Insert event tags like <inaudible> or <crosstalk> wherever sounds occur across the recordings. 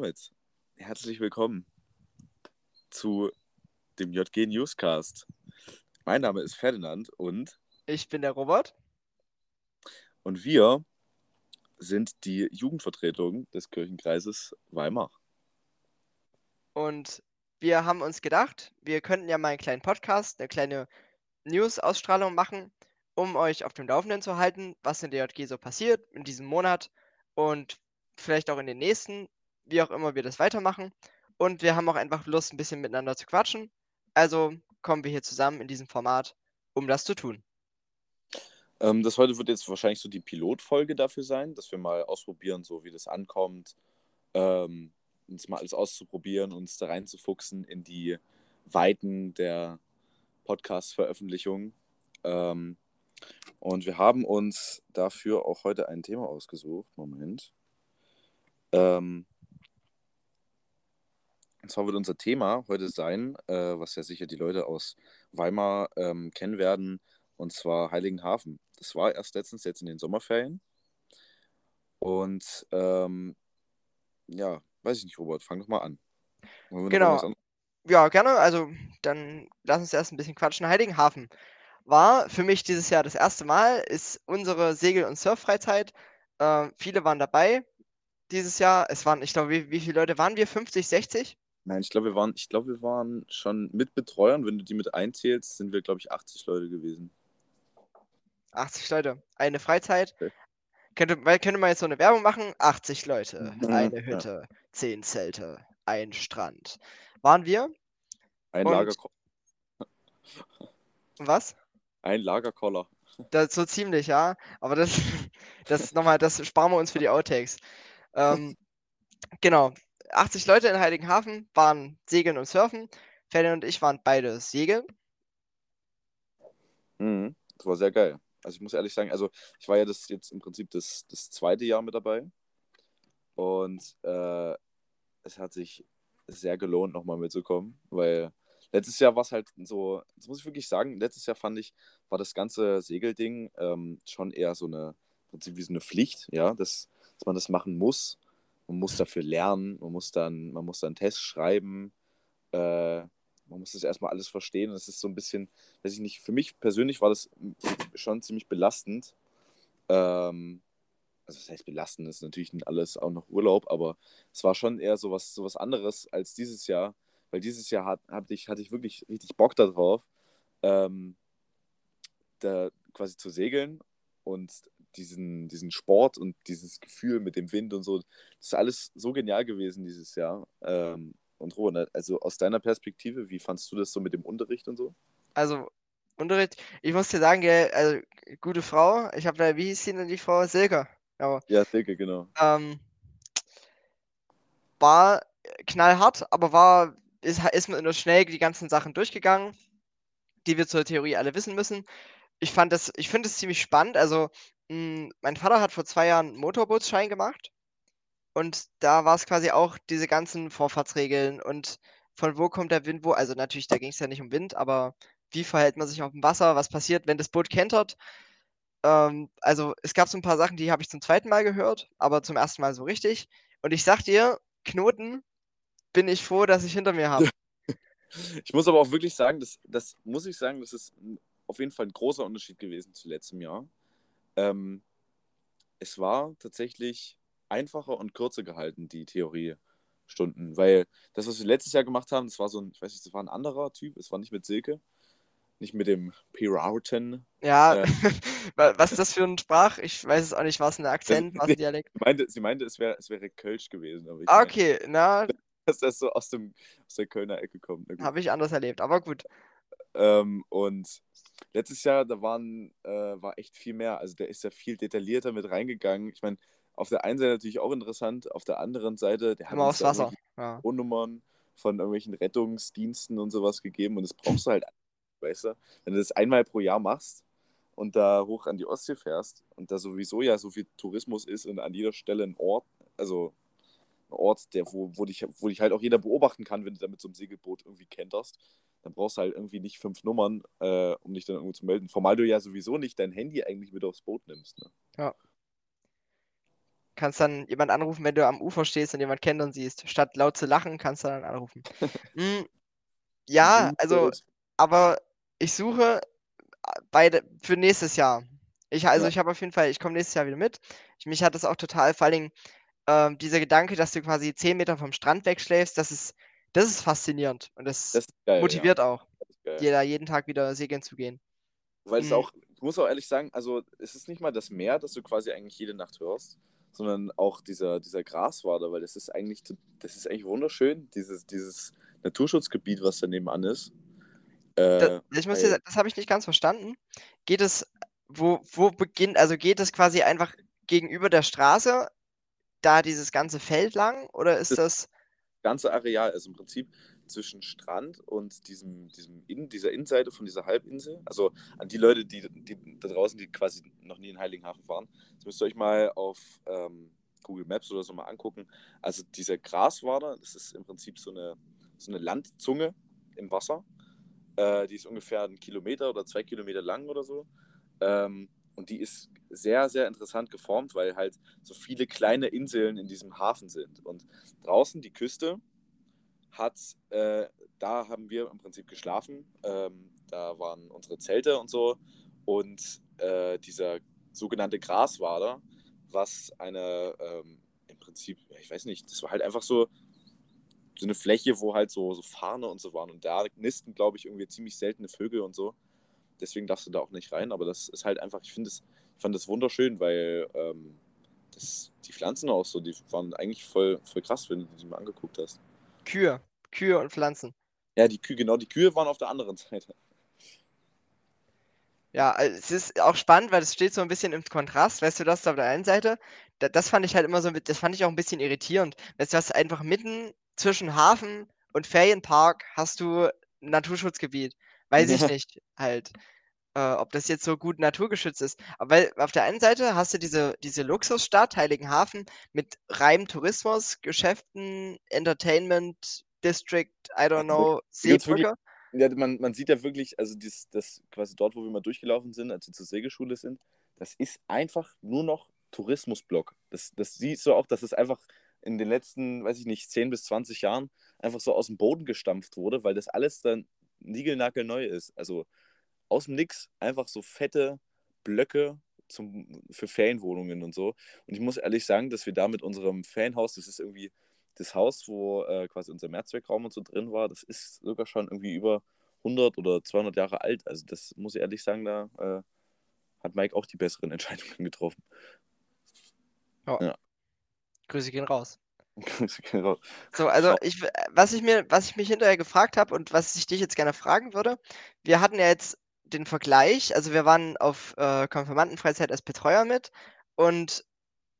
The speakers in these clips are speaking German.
damit herzlich willkommen zu dem JG Newscast. Mein Name ist Ferdinand und Ich bin der Robert. und wir sind die Jugendvertretung des Kirchenkreises Weimar. Und wir haben uns gedacht, wir könnten ja mal einen kleinen Podcast, eine kleine News-Ausstrahlung machen, um euch auf dem Laufenden zu halten, was in der JG so passiert in diesem Monat und vielleicht auch in den nächsten, wie auch immer wir das weitermachen. Und wir haben auch einfach Lust, ein bisschen miteinander zu quatschen. Also kommen wir hier zusammen in diesem Format, um das zu tun. Ähm, das heute wird jetzt wahrscheinlich so die Pilotfolge dafür sein, dass wir mal ausprobieren, so wie das ankommt, ähm, uns mal alles auszuprobieren, uns da reinzufuchsen in die Weiten der Podcast-Veröffentlichung. Ähm, und wir haben uns dafür auch heute ein Thema ausgesucht. Moment. Ähm, und zwar wird unser Thema heute sein, äh, was ja sicher die Leute aus Weimar ähm, kennen werden, und zwar Heiligenhafen. Das war erst letztens jetzt in den Sommerferien. Und ähm, ja, weiß ich nicht, Robert, fang doch mal an. Genau. Ja, gerne. Also dann lass uns erst ein bisschen quatschen. Heiligenhafen war für mich dieses Jahr das erste Mal, ist unsere Segel- und Surffreizeit. Äh, viele waren dabei dieses Jahr. Es waren, ich glaube, wie, wie viele Leute waren wir? 50, 60? Nein, ich glaube, wir waren, ich glaube, wir waren schon mit Betreuern. Wenn du die mit einzählst, sind wir, glaube ich, 80 Leute gewesen. 80 Leute. Eine Freizeit. Okay. Könnte, könnte man jetzt so eine Werbung machen? 80 Leute, <laughs> Mhm, eine ja. Hütte, 10 Zelte, ein Strand. Waren wir? Ein, Und- Lagerko <laughs> Was? ein Lagerkoller. Das, so ziemlich, ja. Aber das, <laughs> das nochmal, das sparen wir uns für die Outtakes. Ähm, genau. 80 Leute in Heiligenhafen waren Segeln und Surfen. Ferdinand und ich waren beide Segeln. Mhm. Das war sehr geil. Also ich muss ehrlich sagen, also ich war ja das jetzt im Prinzip das, das zweite Jahr mit dabei. Und äh, es hat sich sehr gelohnt, nochmal mitzukommen, weil letztes Jahr war es halt so, das muss ich wirklich sagen, letztes Jahr fand ich, war das ganze Segelding ähm, schon eher so eine, im Prinzip wie so eine Pflicht, ja, dass, dass man das machen muss. Man muss dafür lernen, man muss dann, man muss dann einen Test schreiben, äh, man muss das erstmal alles verstehen. Das ist so ein bisschen, weiß ich nicht, für mich persönlich war das schon ziemlich belastend. Ähm, also das heißt belastend, ist natürlich nicht alles auch noch Urlaub, aber es war schon eher so was anderes als dieses Jahr, weil dieses Jahr hat, hatte, ich, hatte ich wirklich richtig Bock darauf, ähm, da quasi zu segeln und diesen, diesen Sport und dieses Gefühl mit dem Wind und so, das ist alles so genial gewesen dieses Jahr. Ähm, und Robert, also aus deiner Perspektive, wie fandst du das so mit dem Unterricht und so? Also, Unterricht. Ich muss dir sagen, also, gute Frau. Ich habe da, wie hieß sie denn die Frau? Silke. Aber, Ja, Silke, genau. ähm, war knallhart, aber war, ist, ist man nur schnell die ganzen Sachen durchgegangen, die wir zur Theorie alle wissen müssen. Ich fand das, ich finde es ziemlich spannend. Also, mh, mein Vater hat vor zwei Jahren einen Motorbootsschein gemacht. Und da war es quasi auch diese ganzen Vorfahrtsregeln und von wo kommt der Wind, wo, also natürlich, da ging es ja nicht um Wind, aber wie verhält man sich auf dem Wasser, was passiert, wenn das Boot kentert. Ähm, also es gab so ein paar Sachen, die habe ich zum zweiten Mal gehört, aber zum ersten Mal so richtig. Und ich sag dir, Knoten bin ich froh, dass ich hinter mir habe. <laughs> Ich muss aber auch wirklich sagen, das, das muss ich sagen, das ist auf jeden Fall ein großer Unterschied gewesen zu letztem Jahr. Ähm, es war tatsächlich einfacher und kürzer gehalten, die Theoriestunden, weil das, was wir letztes Jahr gemacht haben, das war so ein, ich weiß nicht, das war ein anderer Typ, es war nicht mit Silke, nicht mit dem Pirauten. Ja, Äh. <laughs> wa- was ist das für ein Sprach? Ich weiß es auch nicht, war es ein Akzent, war es ein Dialekt? Sie meinte, sie meinte es, wäre, es wäre Kölsch gewesen, aber ich Ah, okay, na, <laughs> dass das so aus, dem, aus der Kölner Ecke kommt. Habe ich anders erlebt, aber gut. Ähm, und letztes Jahr, da waren, äh, war echt viel mehr. Also der ist ja viel detaillierter mit reingegangen. Ich meine, auf der einen Seite natürlich auch interessant, auf der anderen Seite, der hat Immer uns aufs Wasser. Ja. Telefonnummern von irgendwelchen Rettungsdiensten und sowas gegeben und das brauchst du halt, weißt du, wenn du das einmal pro Jahr machst und da hoch an die Ostsee fährst und da sowieso ja so viel Tourismus ist und an jeder Stelle ein Ort, also ein Ort, der, wo, wo, dich, wo dich halt auch jeder beobachten kann, wenn du da mit so einem Segelboot irgendwie kenterst, dann brauchst du halt irgendwie nicht fünf Nummern, äh, um dich dann irgendwo zu melden. Formal du ja sowieso nicht dein Handy eigentlich mit aufs Boot nimmst. Ne? kannst dann jemand anrufen, wenn du am Ufer stehst und jemand kennt und siehst. Statt laut zu lachen, kannst du dann anrufen. <laughs> hm, ja, also, aber ich suche äh, beide für nächstes Jahr. Ich, also, Ja. ich habe auf jeden Fall, ich komme nächstes Jahr wieder mit. Ich, mich hat das auch total, vor allen Dingen, ähm, dieser Gedanke, dass du quasi 10 Meter vom Strand wegschläfst, das ist, das ist faszinierend und das, Das ist geil. motiviert ja. auch, Das ist geil. jeder, jeden Tag wieder segeln zu gehen. Weil es Mhm. auch, ich muss auch ehrlich sagen, also es ist nicht mal das Meer, das du quasi eigentlich jede Nacht hörst, sondern auch dieser, dieser Graswader, weil das ist eigentlich, das ist eigentlich wunderschön, dieses, dieses Naturschutzgebiet, was da nebenan ist. Äh, Da, ich muss dir das habe ich nicht ganz verstanden. Geht es, wo, wo beginnt, also geht es quasi einfach gegenüber der Straße, da dieses ganze Feld lang, oder ist das, ganze Areal, also im Prinzip zwischen Strand und diesem, diesem In, dieser Innenseite von dieser Halbinsel. Also an die Leute, die, die da draußen, die quasi noch nie in Heiligenhafen waren, das müsst ihr euch mal auf ähm, Google Maps oder so mal angucken. Also dieser Graswader, das ist im Prinzip so eine, so eine Landzunge im Wasser. Äh, die ist ungefähr einen Kilometer oder zwei Kilometer lang oder so. Ähm, und die ist sehr, sehr interessant geformt, weil halt so viele kleine Inseln in diesem Hafen sind. Und draußen die Küste hat, äh, da haben wir im Prinzip geschlafen. Ähm, da waren unsere Zelte und so. Und äh, dieser sogenannte Graswader, was eine, ähm, im Prinzip, ich weiß nicht, das war halt einfach so, so eine Fläche, wo halt so, so Farne und so waren. Und da nisten, glaube ich, irgendwie ziemlich seltene Vögel und so. Deswegen darfst du da auch nicht rein. Aber das ist halt einfach, ich finde es, ich fand das wunderschön, weil ähm, das, die Pflanzen auch so, die waren eigentlich voll, voll krass, wenn du die mal angeguckt hast. Kühe, Kühe und Pflanzen? Ja, die Kühe, genau, die Kühe waren auf der anderen <laughs> Seite. Ja, also es ist auch spannend, weil es steht so ein bisschen im Kontrast. Weißt du, das auf der einen Seite, da, das fand ich halt immer so, das fand ich auch ein bisschen irritierend. Weißt du, hast einfach mitten zwischen Hafen und Ferienpark hast du ein Naturschutzgebiet. Weiß ich nicht, halt, äh, ob das jetzt so gut naturgeschützt ist. Aber weil auf der einen Seite hast du diese, diese Luxusstadt, Heiligenhafen, mit reinem Tourismus, Geschäften, Entertainment, District, I don't Also, know, Seebrücke. Ja, man, man sieht ja wirklich, also das, das quasi dort, wo wir mal durchgelaufen sind, als wir zur Segelschule sind, das ist einfach nur noch Tourismusblock. Das, das siehst du auch, dass es einfach in den letzten, weiß ich nicht, 10 bis 20 Jahren einfach so aus dem Boden gestampft wurde, weil das alles dann niegelnagelneu ist. Also aus dem Nix einfach so fette Blöcke zum, für Ferienwohnungen und so. Und ich muss ehrlich sagen, dass wir da mit unserem Fanhaus, das ist irgendwie das Haus, wo äh, quasi unser Mehrzweckraum und so drin war, das ist sogar schon irgendwie über 100 oder 200 Jahre alt. Also das muss ich ehrlich sagen, da äh, hat Mike auch die besseren <laughs> Entscheidungen getroffen. Grüße gehen raus. <laughs> Genau. So, also ich, w- was ich mir, was ich mich hinterher gefragt habe und was ich dich jetzt gerne fragen würde, wir hatten ja jetzt den Vergleich, also wir waren auf äh, Konfirmandenfreizeit als Betreuer mit und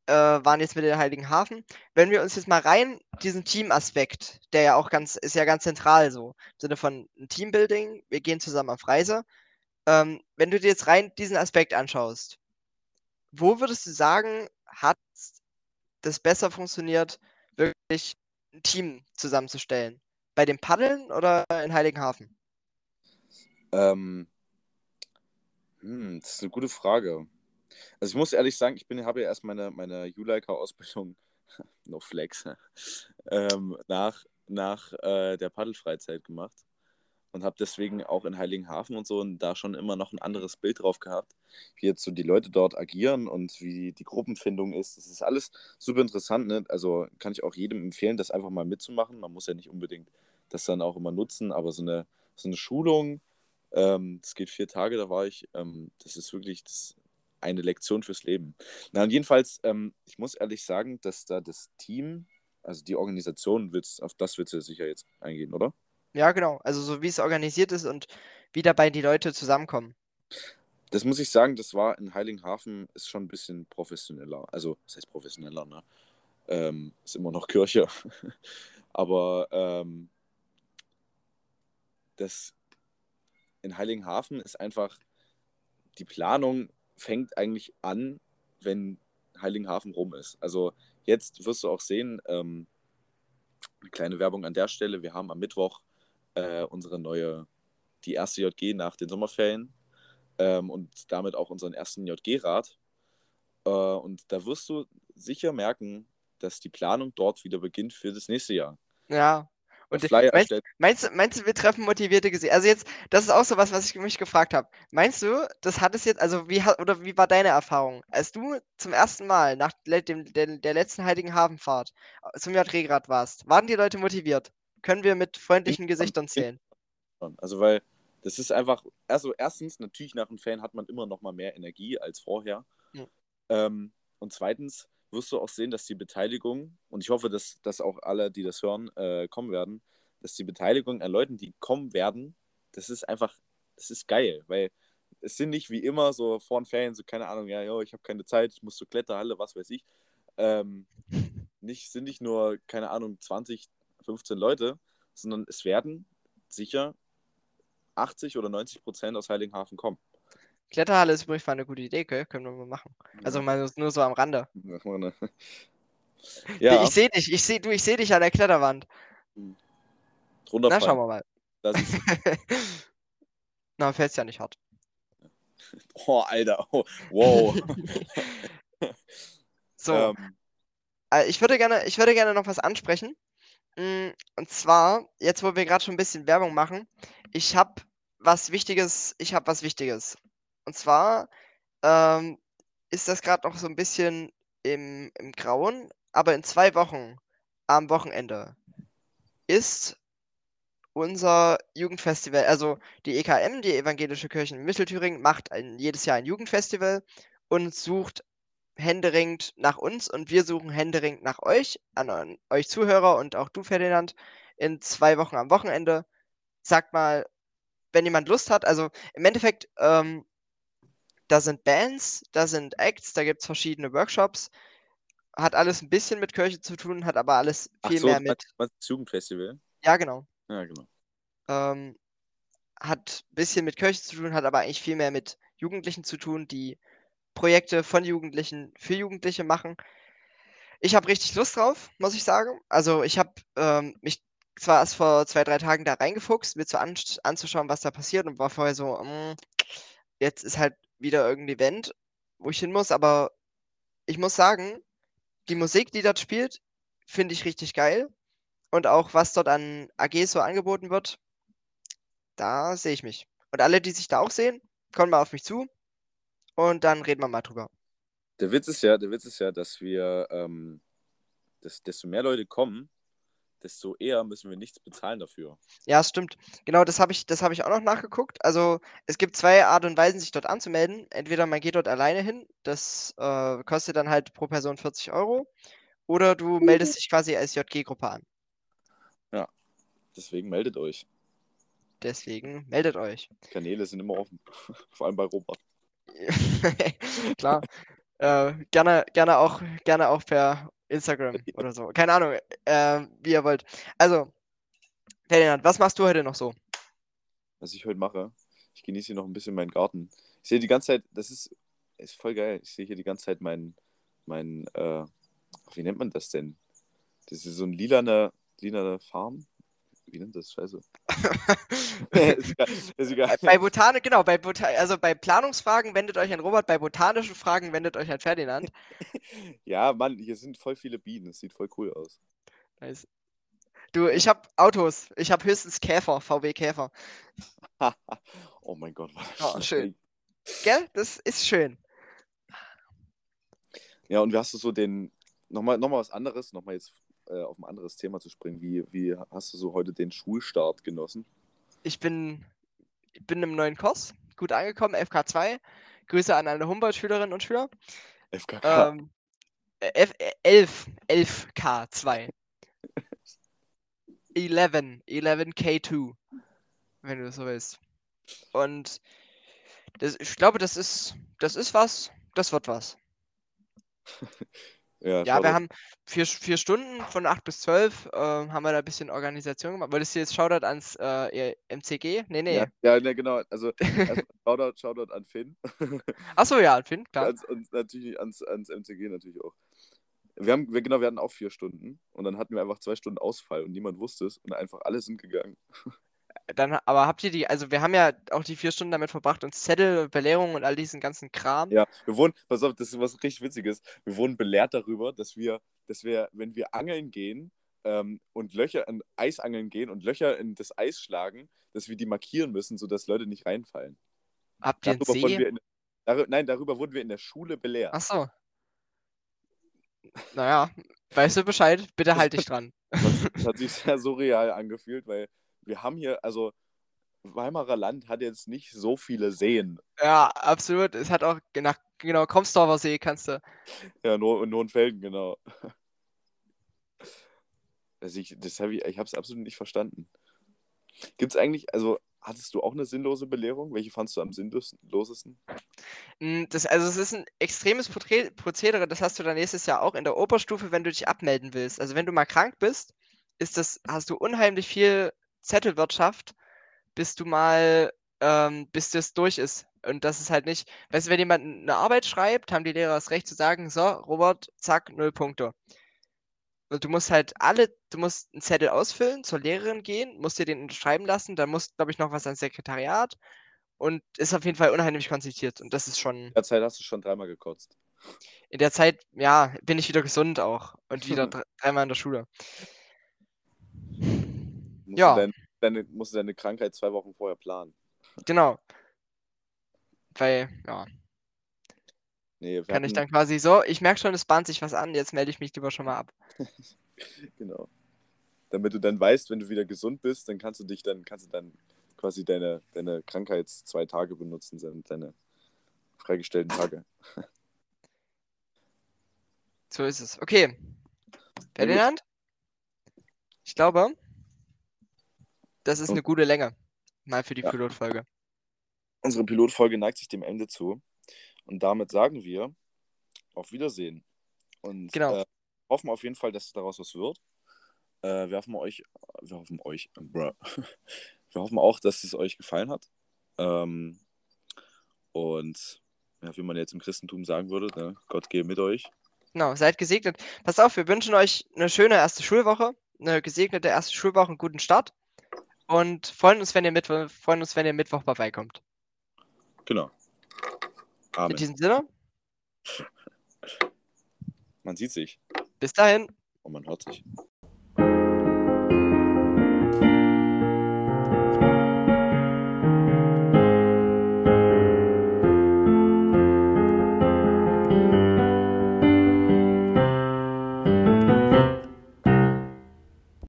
äh, waren jetzt mit in Heiligenhafen. Wenn wir uns jetzt mal rein diesen Teamaspekt, der ja auch ganz, ist ja ganz zentral so, im Sinne von Teambuilding, wir gehen zusammen auf Reise. Ähm, wenn du dir jetzt rein diesen Aspekt anschaust, wo würdest du sagen, hat das besser funktioniert, wirklich ein Team zusammenzustellen? Bei dem Paddeln oder in Heiligenhafen? Ähm, hm, das ist eine gute Frage. Also ich muss ehrlich sagen, ich bin, habe ja erst meine, meine Juleika-Ausbildung, <laughs> no flex, <laughs> ähm, nach, nach äh, der Paddelfreizeit gemacht und habe deswegen auch in Heiligenhafen und so und da schon immer noch ein anderes Bild drauf gehabt, wie jetzt so die Leute dort agieren und wie die Gruppenfindung ist. Das ist alles super interessant, ne? Also kann ich auch jedem empfehlen, das einfach mal mitzumachen. Man muss ja nicht unbedingt das dann auch immer nutzen, aber so eine, so eine Schulung, ähm, das geht vier Tage, da war ich, ähm, das ist wirklich das, eine Lektion fürs Leben. Na, und jedenfalls, ähm, ich muss ehrlich sagen, dass da das Team, also die Organisation, wird's, auf das wird du sicher jetzt eingehen, oder? Ja, genau. Also so wie es organisiert ist und wie dabei die Leute zusammenkommen. Das muss ich sagen, das war in Heiligenhafen ist schon ein bisschen professioneller. Also, was heißt professioneller, ne? Ähm, ist immer noch Kirche. <laughs> Aber ähm, das in Heiligenhafen ist einfach, die Planung fängt eigentlich an, wenn Heiligenhafen rum ist. Also jetzt wirst du auch sehen, ähm, eine kleine Werbung an der Stelle, wir haben am Mittwoch äh, unsere neue, die erste JG nach den Sommerferien ähm, und damit auch unseren ersten JG-Rat. Äh, und da wirst du sicher merken, dass die Planung dort wieder beginnt für das nächste Jahr. Ja. Und Flyer meinst, meinst, du- meinst du, wir treffen motivierte Gesichter? Also jetzt, das ist auch so was, was ich mich gefragt habe. Meinst du, das hat es jetzt, also wie hat, oder wie war deine Erfahrung, als du zum ersten Mal nach dem, der, der letzten Heiligen Hafenfahrt zum JG-Grad warst, waren die Leute motiviert? Können wir mit freundlichen Gesichtern zählen? Also, weil das ist einfach, also erstens, natürlich nach einem Fan hat man immer noch mal mehr Energie als vorher. Ja. Ähm, und zweitens wirst du auch sehen, dass die Beteiligung, und ich hoffe, dass, dass auch alle, die das hören, äh, kommen werden, dass die Beteiligung an Leuten, die kommen werden, das ist einfach, das ist geil, weil es sind nicht wie immer so vor den Ferien, so keine Ahnung, ja, jo, ich habe keine Zeit, ich muss zur Kletterhalle, was weiß ich. Ähm, <laughs> nicht, sind nicht nur, keine Ahnung, 20, 15 Leute, sondern es werden sicher 80 oder 90 Prozent aus Heiligenhafen kommen. Kletterhalle ist übrigens mal eine gute Idee, gell? Können wir mal machen. Also mal nur- so am Rande. Eine- <laughs> ja, Ich sehe dich, ich sehe du, ich sehe dich an der Kletterwand. Na, runterfallen. schauen wir mal. <laughs> Na, fällt's ja nicht hart. <laughs> oh, Alter. Oh, wow. So. Ähm, Äh, Ich würde gerne, ich würde gerne noch was ansprechen. Mm, Und zwar, jetzt wo wir gerade schon ein bisschen Werbung machen, ich habe was Wichtiges, ich habe was Wichtiges. Und zwar ähm, ist das gerade noch so ein bisschen im, im Grauen, aber in zwei Wochen am Wochenende ist unser Jugendfestival, also die EKM, die Evangelische Kirche in Mittelthüringen, macht ein, jedes Jahr ein Jugendfestival und sucht händeringend nach uns und wir suchen händeringend nach euch, an, euch Zuhörer und auch du, Ferdinand, in zwei Wochen am Wochenende. Sagt mal, wenn jemand Lust hat, also im Endeffekt, ähm, da sind Bands, da sind Acts, da gibt es verschiedene Workshops, hat alles ein bisschen mit Kirche zu tun, hat aber alles viel so, mehr mit. meinst das Jugendfestival? Ja, genau. Ja, genau. ähm, hat ein bisschen mit Kirche zu tun, hat aber eigentlich viel mehr mit Jugendlichen zu tun, die Projekte von Jugendlichen für Jugendliche machen. Ich habe richtig Lust drauf, muss ich sagen. Also ich habe ähm, mich zwar erst vor zwei, drei Tagen da reingefuchst, mir zu an anzuschauen, was da passiert und war vorher so, mm, jetzt ist halt wieder irgendein Event, wo ich hin muss, aber ich muss sagen, die Musik, die dort spielt, finde ich richtig geil. Und auch was dort an AGs so angeboten wird, da sehe ich mich. Und alle, die sich da auch sehen, kommen mal auf mich zu und dann reden wir mal drüber. Der Witz ist ja, der Witz ist ja, dass wir, ähm, dass, desto mehr Leute kommen, desto eher müssen wir nichts bezahlen dafür. Ja, stimmt. Genau, das habe ich, das habe ich auch noch nachgeguckt. Also es gibt zwei Art und Weisen, sich dort anzumelden. Entweder man geht dort alleine hin, das äh, kostet dann halt pro Person 40 Euro, oder du meldest dich quasi als JG-Gruppe an. Deswegen meldet euch. Deswegen meldet euch. Kanäle sind immer offen. <laughs> Vor allem bei Robert. <laughs> Klar. Äh, gerne, gerne auch, gerne auch per Instagram oder so. Keine Ahnung, äh, wie ihr wollt. Also, Ferdinand, was machst du heute noch so? Was ich heute mache, ich genieße hier noch ein bisschen meinen Garten. Ich sehe die ganze Zeit, das ist, ist voll geil. Ich sehe hier die ganze Zeit meinen, mein, äh, wie nennt man das denn? Das ist so ein lilane, lilane Farm. Wie nennt das? Scheiße. <laughs> <laughs> ist egal. Ist egal. Bei Botanik, genau, bei Bota also bei Planungsfragen wendet euch an Robert, bei botanischen Fragen wendet euch an Ferdinand. <laughs> Ja, Mann, hier sind voll viele Bienen. Das sieht voll cool aus. Nice. Du, ich habe Autos. Ich habe höchstens Käfer, VW Käfer. oh mein Gott, war Oh, schön. Gell? Das ist schön. Ja, und wie hast du so den, nochmal noch mal was anderes, nochmal jetzt äh, auf ein anderes Thema zu springen. Wie, wie hast du so heute den Schulstart genossen? Ich bin, ich bin im neuen Kurs, gut angekommen, FK2. Grüße an alle Humboldt-Schülerinnen und Schüler. FKK. Ähm, F 11, 11K2. 11, 11K2, wenn du so willst. Und das, ich glaube, das ist, das ist was, das wird was. <laughs> ja, Ja, wir haben vier, vier Stunden von 8 bis 12, äh, haben wir da ein bisschen Organisation gemacht. Wolltest du jetzt Shoutout ans äh, MCG? Nee, nee. Ja, ja, ne, genau. Also <laughs> Shoutout, Shoutout an Finn. <laughs> Achso, ja, Finn, klar. ans, und natürlich ans, ans MCG natürlich auch. Wir haben, wir, genau, wir hatten auch vier Stunden und dann hatten wir einfach zwei Stunden Ausfall und niemand wusste es und einfach alle sind gegangen. <laughs> Dann, aber habt ihr die, also wir haben ja auch die vier Stunden damit verbracht, uns Zettel, Belehrungen und all diesen ganzen Kram. Ja, wir wurden, pass auf, das ist was richtig Witziges. Wir wurden belehrt darüber, dass wir, dass wir, wenn wir angeln gehen ähm, und Löcher in Eisangeln gehen und Löcher in das Eis schlagen, dass wir die markieren müssen, sodass Leute nicht reinfallen. Habt ihr Darüber See? in, darü- nein, darüber wurden wir in der Schule belehrt. Ach so. Naja, weißt du Bescheid? Bitte halt dich dran. Das hat sich sehr surreal angefühlt, weil wir haben hier, also Weimarer Land hat jetzt nicht so viele Seen. Ja, absolut. Es hat auch nach, genau, Kromsdorfer See kannst du. Ja, nur in Hohenfelden, genau. <laughs> Also ich, das hab ich, ich habe es absolut nicht verstanden. Gibt es eigentlich, also hattest du auch eine sinnlose Belehrung? Welche fandst du am sinnlosesten? Mm, Das, also es ist ein extremes Prozedere, das hast du dann nächstes Jahr auch in der Oberstufe, wenn du dich abmelden willst. Also wenn du mal krank bist, ist das, hast du unheimlich viel Zettelwirtschaft, bis du mal, ähm, bis das durch ist. Und das ist halt nicht, weißt du, wenn jemand eine Arbeit schreibt, haben die Lehrer das Recht zu sagen, so, Robert, zack, null Punkte. Und du musst halt alle, du musst einen Zettel ausfüllen, zur Lehrerin gehen, musst dir den unterschreiben lassen, dann musst, glaube ich, noch was ans Sekretariat und ist auf jeden Fall unheimlich konzipiert. Und das ist schon, In der Zeit hast du schon dreimal gekotzt. in der Zeit, ja, bin ich wieder gesund auch und wieder <laughs> dr- dreimal in der Schule. Musst Ja. Du dein, deine, musst du deine Krankheit zwei Wochen vorher planen. Genau. Weil, ja, Nee, kann ich hatten- dann quasi so, ich merke schon, es bahnt sich was an, jetzt melde ich mich lieber schon mal ab. <laughs> Genau. Damit du dann weißt, wenn du wieder gesund bist, dann kannst du dich dann, kannst du dann quasi deine, deine Krankheits zwei Tage benutzen, sind deine freigestellten Tage. So ist es. Okay. Ferdinand? Ich glaube, das ist eine gute Länge. Mal für die Ja. Pilotfolge. Unsere Pilotfolge neigt sich dem Ende zu. Und damit sagen wir auf Wiedersehen. Und Genau. äh, hoffen auf jeden Fall, dass daraus was wird. Äh, wir hoffen euch, wir hoffen euch, bruh. <laughs> wir hoffen auch, dass es euch gefallen hat. Ähm, und ja, wie man jetzt im Christentum sagen würde, ne? Gott gehe mit euch. Genau, seid gesegnet. Passt auf, wir wünschen euch eine schöne erste Schulwoche, eine gesegnete erste Schulwoche, einen guten Start und freuen uns, wenn ihr, Mittwoch, freuen uns, wenn ihr Mittwoch vorbeikommt. Genau. In Amen. diesem Sinne, Man sieht sich bis dahin. und man hört sich.